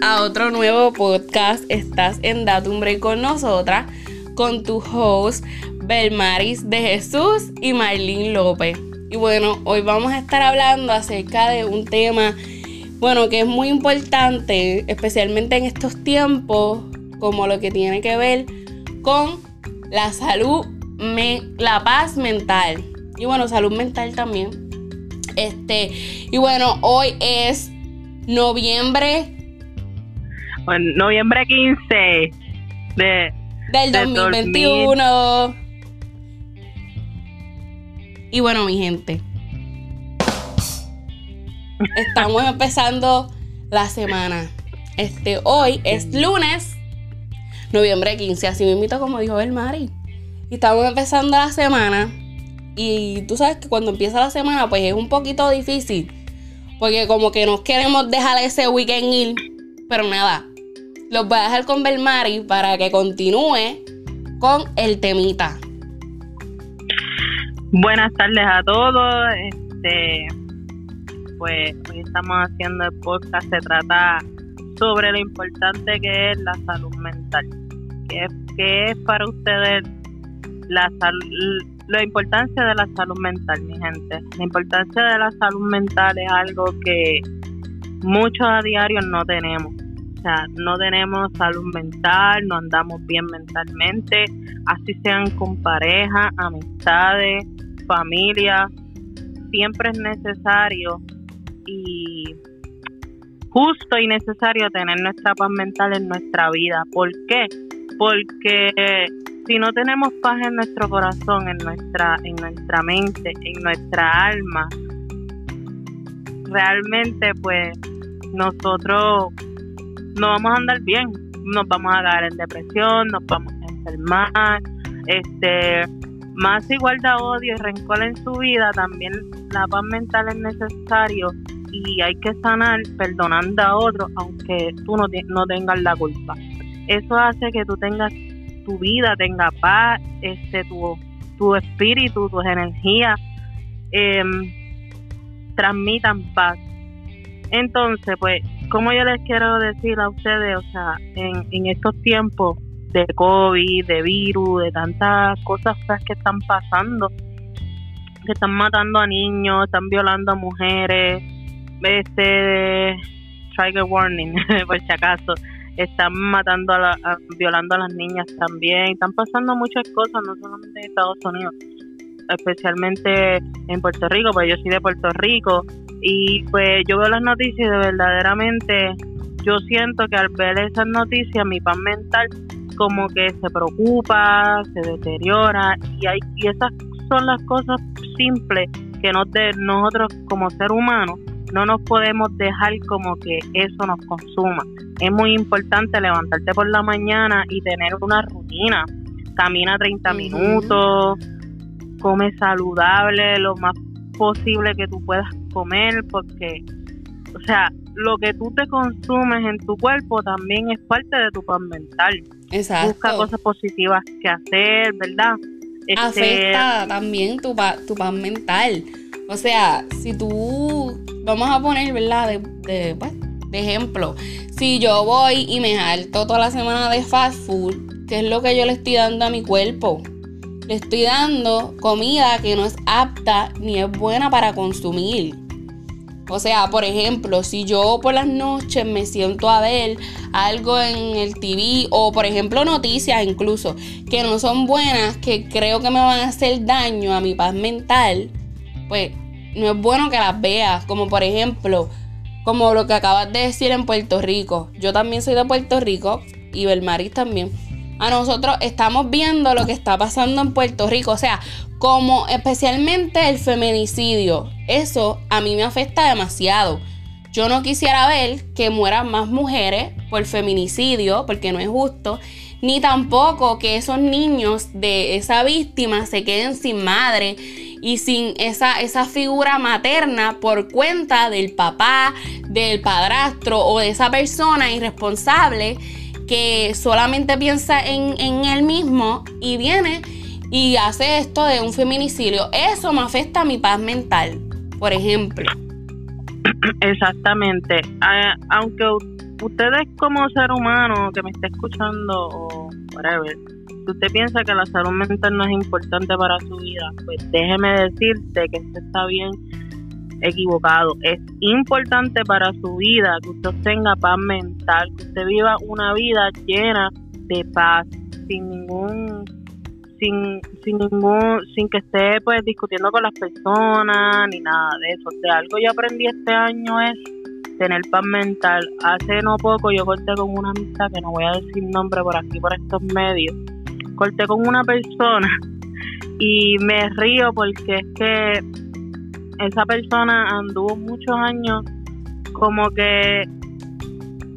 a otro nuevo podcast. Estás en Datum Break con nosotras, con tu host Belmaris de Jesús y Marlene López. Y bueno, hoy vamos a estar hablando acerca de un tema, bueno, que es muy importante, especialmente en estos tiempos, como lo que tiene que ver con la salud, la paz mental. Y bueno, salud mental también. Este, y bueno, hoy es noviembre. Noviembre 15 de, del 2021. Y bueno, mi gente. Estamos empezando la semana. Este, hoy es lunes, noviembre 15. Así me invito como dijo el Mari. Y estamos empezando la semana. Y tú sabes que cuando empieza la semana, pues es un poquito difícil. Porque como que nos queremos dejar ese weekend ir. Pero nada. Los voy a dejar con Belmari para que continúe con el temita. Buenas tardes a todos. Este, pues hoy estamos haciendo el podcast. Se trata sobre lo importante que es la salud mental. ¿Qué, qué es para ustedes la salud? la importancia de la salud mental, mi gente. La importancia de la salud mental es algo que muchos a diario no tenemos. Sea, no tenemos salud mental, no andamos bien mentalmente, así sean con pareja, amistades, familia. Siempre es necesario y justo y necesario tener nuestra paz mental en nuestra vida. ¿Por qué? Porque si no tenemos paz en nuestro corazón, en nuestra, en nuestra mente, en nuestra alma, realmente pues nosotros no vamos a andar bien, nos vamos a caer en depresión, nos vamos a enfermar, este más igualdad, odio y rencor en su vida, también la paz mental es necesario y hay que sanar perdonando a otros aunque tú no, no tengas la culpa. Eso hace que tú tengas tu vida tenga paz, este, tu, tu espíritu, tus energías em, transmitan paz. Entonces, pues, como yo les quiero decir a ustedes, o sea, en, en estos tiempos de COVID, de virus, de tantas cosas que están pasando, que están matando a niños, están violando a mujeres, este, trigger warning, por si acaso, están matando, a, la, violando a las niñas también, están pasando muchas cosas, no solamente en Estados Unidos, especialmente en Puerto Rico, pues yo soy de Puerto Rico y pues yo veo las noticias y de verdaderamente yo siento que al ver esas noticias mi paz mental como que se preocupa, se deteriora y hay y esas son las cosas simples que nos de nosotros como ser humanos no nos podemos dejar como que eso nos consuma. Es muy importante levantarte por la mañana y tener una rutina. Camina 30 minutos, come saludable, lo más posible que tú puedas comer, porque, o sea, lo que tú te consumes en tu cuerpo también es parte de tu paz mental. Exacto. Busca cosas positivas que hacer, ¿verdad? Este, Afecta también tu, tu paz mental. O sea, si tú vamos a poner, ¿verdad? De, pues, de, ejemplo, si yo voy y me salto toda la semana de fast food, ¿qué es lo que yo le estoy dando a mi cuerpo? Le estoy dando comida que no es apta ni es buena para consumir. O sea, por ejemplo, si yo por las noches me siento a ver algo en el TV o por ejemplo noticias incluso que no son buenas, que creo que me van a hacer daño a mi paz mental, pues no es bueno que las veas. Como por ejemplo, como lo que acabas de decir en Puerto Rico. Yo también soy de Puerto Rico y Belmaris también. A nosotros estamos viendo lo que está pasando en Puerto Rico. O sea, como especialmente el feminicidio. Eso a mí me afecta demasiado. Yo no quisiera ver que mueran más mujeres por feminicidio, porque no es justo ni tampoco que esos niños de esa víctima se queden sin madre y sin esa, esa figura materna por cuenta del papá, del padrastro o de esa persona irresponsable que solamente piensa en, en él mismo y viene y hace esto de un feminicidio. Eso me afecta a mi paz mental, por ejemplo. Exactamente. aunque ustedes como ser humano que me está escuchando o whatever, si usted piensa que la salud mental no es importante para su vida, pues déjeme decirte que usted está bien equivocado. Es importante para su vida que usted tenga paz mental, que usted viva una vida llena de paz, sin ningún sin, sin ningún sin que esté pues discutiendo con las personas ni nada de eso. O sea, algo yo aprendí este año es tener paz mental. Hace no poco yo corté con una amistad que no voy a decir nombre por aquí por estos medios. Corté con una persona y me río porque es que esa persona anduvo muchos años como que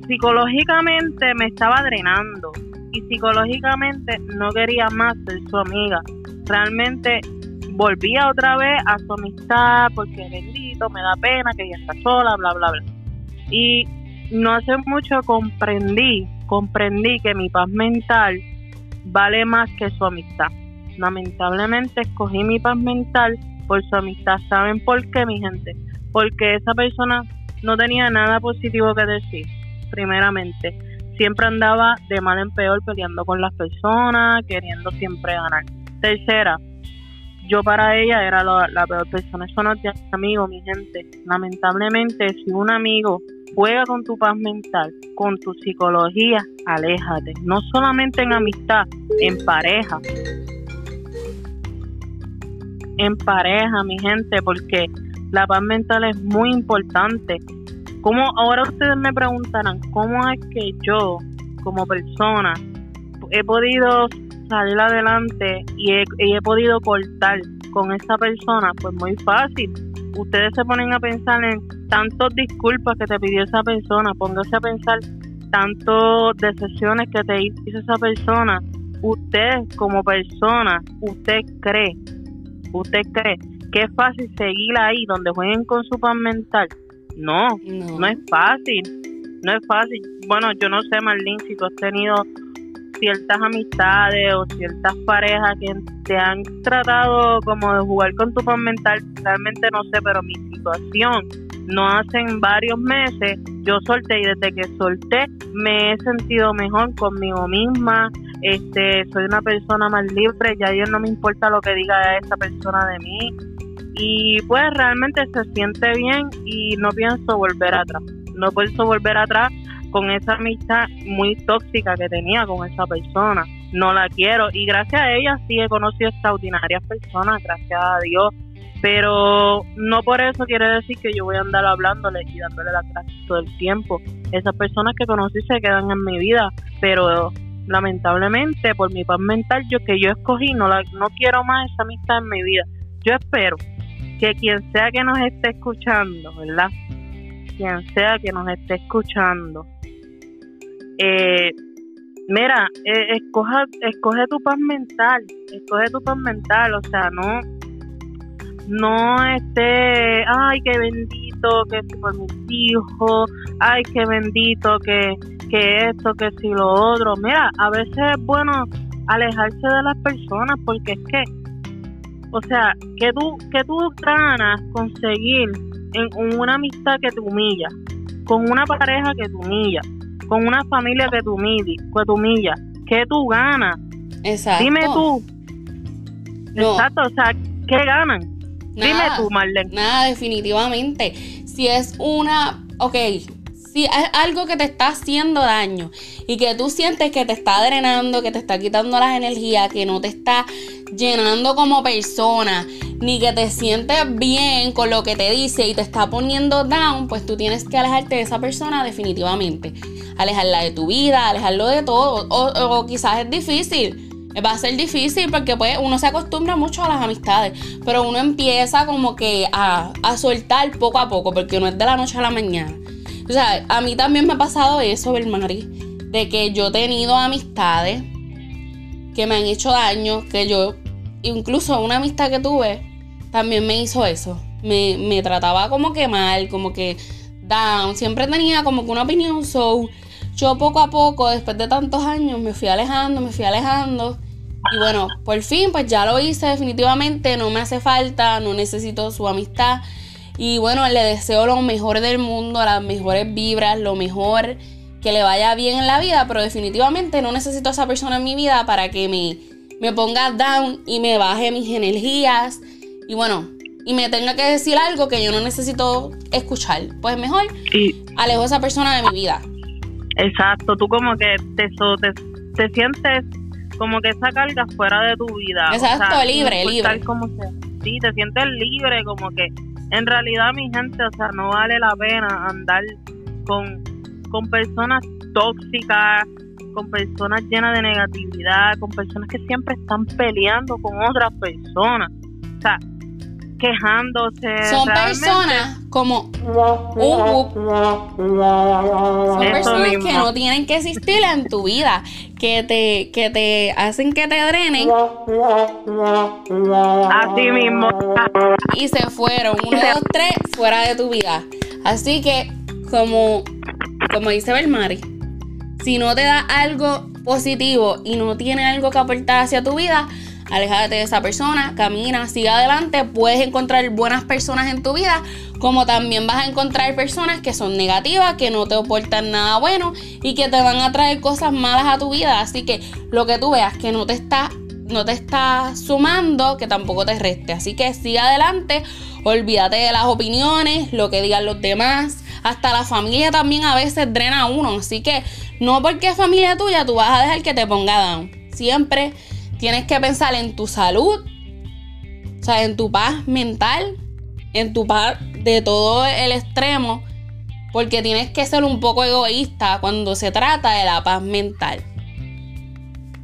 psicológicamente me estaba drenando y psicológicamente no quería más ser su amiga. Realmente volvía otra vez a su amistad porque bendito, me da pena que ella está sola, bla, bla, bla. Y no hace mucho comprendí, comprendí que mi paz mental vale más que su amistad. Lamentablemente escogí mi paz mental por su amistad. ¿Saben por qué, mi gente? Porque esa persona no tenía nada positivo que decir, primeramente. Siempre andaba de mal en peor peleando con las personas, queriendo siempre ganar. Tercera, yo para ella era la, peor persona. Eso no amigo, mi gente. Lamentablemente, si un amigo juega con tu paz mental, con tu psicología, aléjate. No solamente en amistad, en pareja en pareja, mi gente, porque la paz mental es muy importante. Como ahora ustedes me preguntarán, ¿cómo es que yo, como persona, he podido salir adelante y he, he podido cortar con esa persona? Pues muy fácil. Ustedes se ponen a pensar en tantos disculpas que te pidió esa persona, póngase a pensar tantos decisiones que te hizo esa persona. Usted como persona, usted cree ¿Usted cree que es fácil seguir ahí donde jueguen con su paz mental? No, no, es fácil. No es fácil. Bueno, yo no sé, Marlene, si tú has tenido ciertas amistades o ciertas parejas que te han tratado como de jugar con tu paz mental, realmente no sé, pero mi situación no hace varios meses yo solté y desde que solté me he sentido mejor conmigo misma, este, soy una persona más libre, ya ayer no me importa lo que diga esa persona de mí. Y pues realmente se siente bien y no pienso volver atrás, no pienso volver atrás con esa amistad muy tóxica que tenía con esa persona, no la quiero. Y gracias a ella sí he conocido extraordinarias personas, gracias a Dios, pero no por eso quiere decir que yo voy a andar hablándole y dándole la clase todo el tiempo. Esas personas que conocí se quedan en mi vida, pero lamentablemente por mi paz mental yo que yo escogí no la, no quiero más esa amistad en mi vida. Yo espero que quien sea que nos esté escuchando verdad quien sea que nos esté escuchando eh, mira eh, escoja escoge tu paz mental escoge tu paz mental o sea no no esté ay qué bendito que por mis hijos ay qué bendito que que esto, que si lo otro. Mira, a veces es bueno alejarse de las personas porque es que, o sea, que tú, que tú ganas conseguir en una amistad que te humilla, con una pareja que te humilla, con una familia que te humilla, que te humilla, ¿qué tú ganas? Exacto. Dime tú. Exacto, o sea, ¿qué ganan? Dime tú, Marlene. Nada, definitivamente. Si es una, ok, si es algo que te está haciendo daño y que tú sientes que te está drenando, que te está quitando las energías, que no te está llenando como persona, ni que te sientes bien con lo que te dice y te está poniendo down, pues tú tienes que alejarte de esa persona definitivamente. Alejarla de tu vida, alejarlo de todo. O, quizás es difícil. Va a ser difícil porque pues uno se acostumbra mucho a las amistades, pero uno empieza como que a, a soltar poco a poco, porque no es de la noche a la mañana. O sea, a mí también me ha pasado eso, Belmari, de que yo he tenido amistades que me han hecho daño, que yo, incluso una amistad que tuve, también me hizo eso. Me, me trataba como que mal, como que down. Siempre tenía como que una opinión. So, yo poco a poco, después de tantos años, me fui alejando, me fui alejando. Y bueno, por fin, pues ya lo hice definitivamente. No me hace falta, no necesito su amistad. Y bueno, le deseo lo mejor del mundo, las mejores vibras, lo mejor que le vaya bien en la vida, pero definitivamente no necesito a esa persona en mi vida para que me, me ponga down y me baje mis energías. Y bueno, y me tenga que decir algo que yo no necesito escuchar. Pues mejor alejo a esa persona de mi vida. Exacto, tú como que te, te, sientes como que esa carga fuera de tu vida. Exacto, libre, libre. Como sea. Sí, te sientes libre, como que en realidad mi gente, o sea, no vale la pena andar con, con personas tóxicas, con personas llenas de negatividad, con personas que siempre están peleando con otras personas. O sea, quejándose. Son personas como un Son personas que no tienen que existir en tu vida, que te, que te hacen que te drenen. Así mismo. Y se fueron, uno, dos, tres, fuera de tu vida. Así que, como, como dice Belmari, si no te da algo positivo y no tiene algo que aportar hacia tu vida, aléjate de esa persona, camina, sigue adelante, puedes encontrar buenas personas en tu vida, como también vas a encontrar personas que son negativas, que no te aportan nada bueno y que te van a traer cosas malas a tu vida. Así que lo que tú veas que no te está no te está sumando, que tampoco te reste. Así que sigue adelante, olvídate de las opiniones, lo que digan los demás. Hasta la familia también a veces drena a uno. Así que no porque es familia tuya, tú vas a dejar que te ponga down. Siempre tienes que pensar en tu salud, o sea, en tu paz mental, en tu paz de todo el extremo, porque tienes que ser un poco egoísta cuando se trata de la paz mental.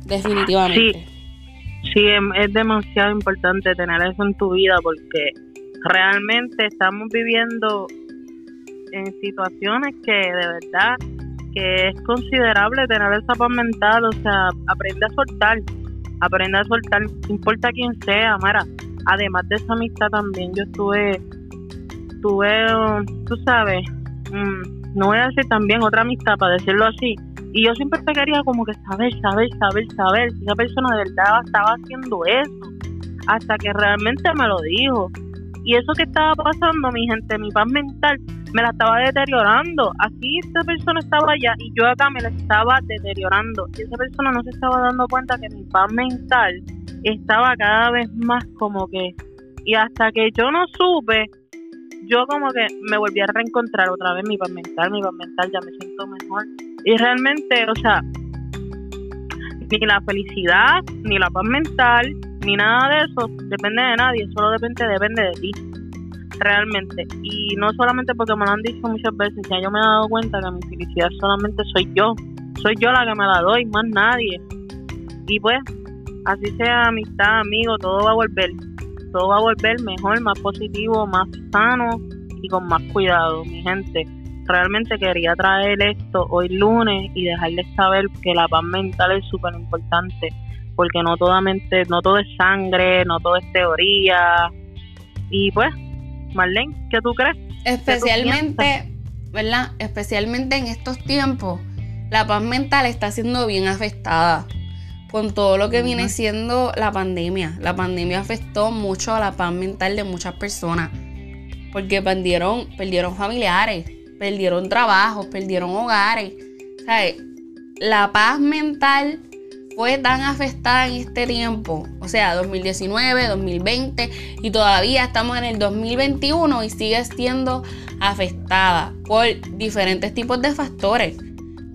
Definitivamente. Sí, sí es, demasiado importante tener eso en tu vida porque realmente estamos viviendo en situaciones que de verdad que es considerable tener esa paz mental, o sea, aprende a soltar aprende a soltar, no importa quién sea, Mara. Además de esa amistad también, yo estuve, tuve, tú sabes, mm, no voy a decir también otra amistad, para decirlo así, y yo siempre te quería como que saber, saber, saber, saber si esa persona de verdad estaba haciendo eso, hasta que realmente me lo dijo. Y eso que estaba pasando, mi gente, mi paz mental, me la estaba deteriorando. Así esta persona estaba allá y yo acá me la estaba deteriorando. Y esa persona no se estaba dando cuenta que mi paz mental estaba cada vez más como que... Y hasta que yo no supe, yo como que me volví a reencontrar otra vez mi paz mental, mi paz mental, ya me siento mejor. Y realmente, o sea, ni la felicidad, ni la paz mental, ni nada de eso depende de nadie, solo depende, depende de ti realmente. Y no solamente porque me lo han dicho muchas veces, ya yo me he dado cuenta que mi felicidad solamente soy yo. Soy yo la que me la doy, más nadie. Y pues, así sea amistad, amigo, todo va a volver. Todo va a volver mejor, más positivo, más sano y con más cuidado, mi gente. Realmente quería traer esto hoy lunes y dejarles saber que la paz mental es súper importante porque no toda mente, no todo es sangre, no todo es teoría. Y pues, Marlene, ¿qué tú crees? Especialmente, ¿verdad? Especialmente en estos tiempos, la paz mental está siendo bien afectada con todo lo que viene siendo la pandemia. La pandemia afectó mucho a la paz mental de muchas personas porque perdieron, perdieron familiares, perdieron trabajos, perdieron hogares. ¿Sabes? La paz mental fue tan afectada en este tiempo, o sea, 2019, 2020 y todavía estamos en el 2021 y sigue siendo afectada por diferentes tipos de factores,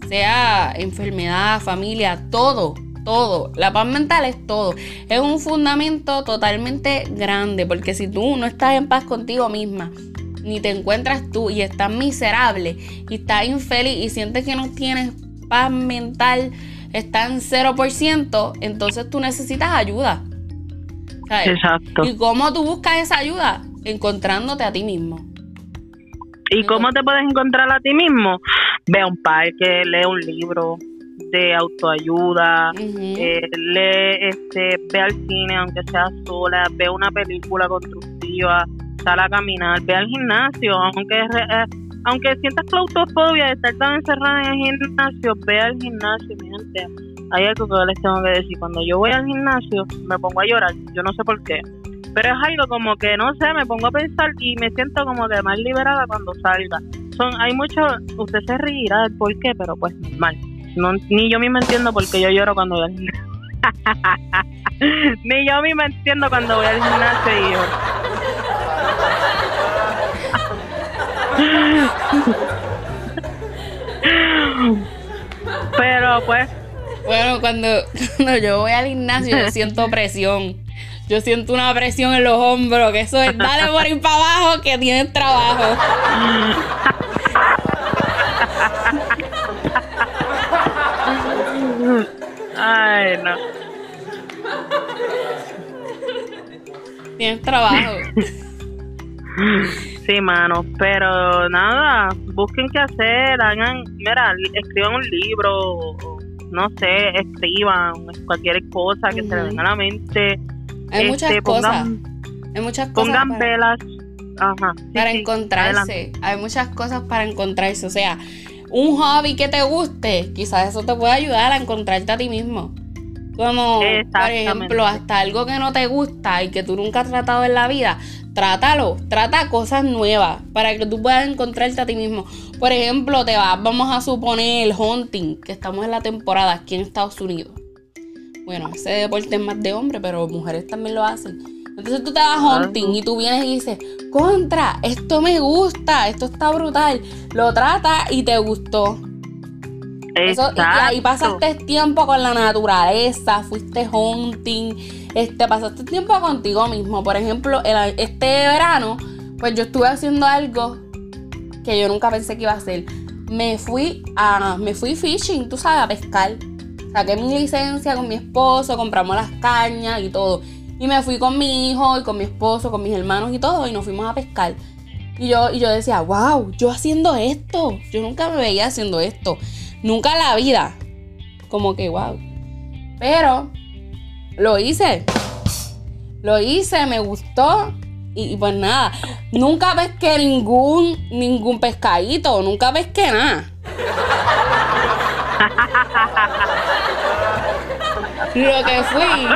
sea enfermedad, familia, todo, todo. La paz mental es todo. Es un fundamento totalmente grande porque si tú no estás en paz contigo misma, ni te encuentras tú y estás miserable y estás infeliz y sientes que no tienes paz mental, está en 0%, entonces tú necesitas ayuda. Exacto. ¿Y cómo tú buscas esa ayuda? Encontrándote a ti mismo. ¿Y cómo te puedes encontrar a ti mismo? Ve a un parque, lee un libro de autoayuda, eh, lee, este, ve al cine aunque sea sola, ve una película constructiva, sal a caminar, ve al gimnasio, aunque eh, aunque sientas claustrofobia de estar tan encerrada en el gimnasio, ve al gimnasio, mi gente. Hay algo que les tengo que decir. Cuando yo voy al gimnasio, me pongo a llorar. Yo no sé por qué. Pero es algo como que, no sé, me pongo a pensar y me siento como que más liberada cuando salga. son, hay mucho, usted se reirá del por qué, pero pues normal. No, ni yo mismo entiendo por qué yo lloro cuando voy al gimnasio. ni yo mismo entiendo cuando voy al gimnasio y lloro. Pero pues. Bueno, cuando, cuando yo voy al gimnasio, yo siento presión. Yo siento una presión en los hombros, que eso es dale por ir para abajo que tienes trabajo. Ay, no. Tienes trabajo. Sí, mano, pero nada, busquen qué hacer, hagan, mira, escriban un libro, no sé, escriban cualquier cosa que se les venga a la mente. Hay muchas este, cosas. hay muchas cosas. Pongan velas. Ajá, para encontrarse. Hay muchas cosas para encontrarse. O sea, un hobby que te guste, quizás eso te puede ayudar a encontrarte a ti mismo. Como, por ejemplo, hasta algo que no te gusta y que tú nunca has tratado en la vida, trátalo, trata cosas nuevas para que tú puedas encontrarte a ti mismo. Por ejemplo, te vas, vamos a suponer el hunting, que estamos en la temporada aquí en Estados Unidos. Bueno, ese deporte es más de hombre, pero mujeres también lo hacen. Entonces tú te vas hunting y tú vienes y dices, contra, esto me gusta, esto está brutal. Lo trata y te gustó. Eso, y ahí pasaste tiempo con la naturaleza, fuiste hunting, este, pasaste tiempo contigo mismo. Por ejemplo, este verano, pues yo estuve haciendo algo que yo nunca pensé que iba a hacer. Me fui a, me fui fishing, tú sabes, a pescar. Saqué mi licencia con mi esposo, compramos las cañas y todo. Y me fui con mi hijo y con mi esposo, con mis hermanos y todo, y nos fuimos a pescar. Y yo, y yo decía, wow, yo haciendo esto. Yo nunca me veía haciendo esto. Nunca la vida. Como que, wow. Pero lo hice. Lo hice, me gustó. Y, pues nada, nunca pesqué ningún, ningún pescadito, nunca pesqué nada. Lo que fui.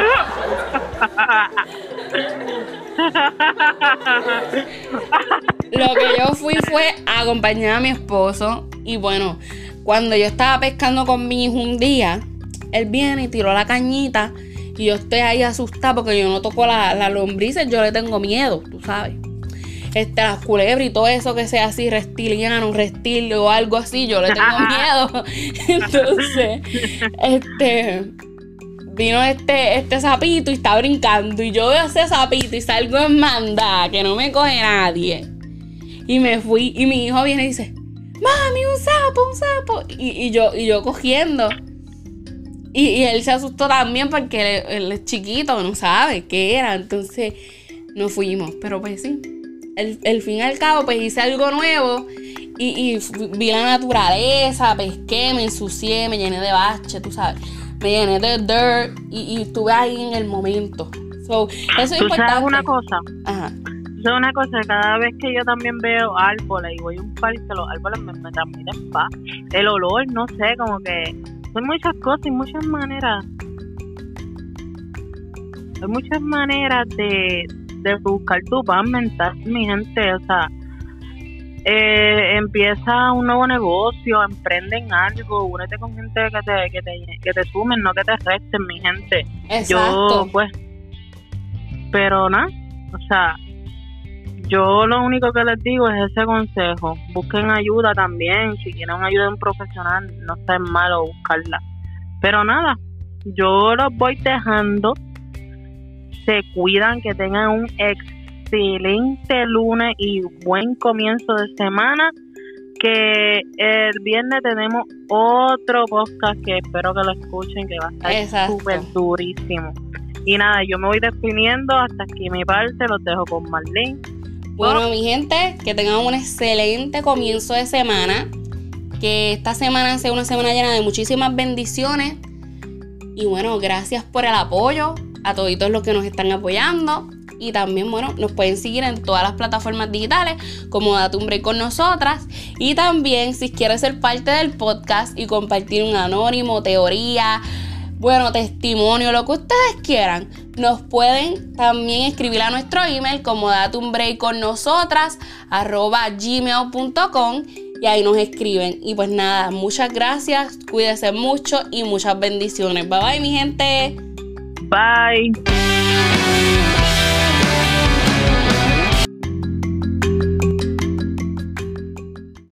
Lo que yo fui fue acompañar a mi esposo. Y bueno, cuando yo estaba pescando con mi hijo un día, él viene y tiró la cañita. Y yo estoy ahí asustada porque yo no toco la, la lombrices, yo le tengo miedo, tú sabes este, las culebras y todo eso que sea así reptiliano, un reptilio o algo así, yo le tengo miedo. Entonces, este vino este, este sapito y está brincando. Y yo veo ese sapito y salgo en manda, que no me coge nadie. Y me fui. Y mi hijo viene y dice, mami, un sapo, un sapo. Y, yo, y yo cogiendo. Y, él se asustó también porque él, es chiquito, no sabe qué era. Entonces nos fuimos. Pero pues sí, el, fin y al cabo, pues hice algo nuevo y, vi la naturaleza, pesqué, me ensucié, me llené de bache, tú sabes. Me llené de dirt y, estuve ahí en el momento. So, eso es ¿Tú importante. Sabes una cosa? Ajá. Es una cosa, cada vez que yo también veo árboles y voy a un parque, los árboles me, me transmiten paz. El olor, no sé, como que son muchas cosas y muchas maneras. Hay muchas maneras de, de buscar tu paz mental, mi gente, o sea, eh, empieza un nuevo negocio, emprenden algo, únete con gente que te, que te, que te sumen, no que te resten, mi gente. Yo, pues, pero nada, o sea, yo lo único que les digo es ese consejo, busquen ayuda también, si quieren ayuda de un profesional, no está malo buscarla. Pero nada, yo los voy dejando se cuidan, que tengan un excelente lunes y buen comienzo de semana. Que el viernes tenemos otro podcast que espero que lo escuchen, que va a estar súper durísimo. Y nada, yo me voy definiendo hasta aquí mi parte, los dejo con Marlene. Bueno, mi gente, que tengan un excelente comienzo de semana. Que esta semana sea una semana llena de muchísimas bendiciones. Y bueno, gracias por el apoyo, a todos los que nos están apoyando. Y también, bueno, nos pueden seguir en todas las plataformas digitales como Date un Break con nosotras. Y también, si quieres ser parte del podcast y compartir un anónimo, teoría, bueno, testimonio, lo que ustedes quieran, nos pueden también escribir a nuestro email como date un break con nosotras, arroba gmail.com y ahí nos escriben. Y pues nada, muchas gracias, cuídense mucho y muchas bendiciones. Bye bye mi gente. Bye.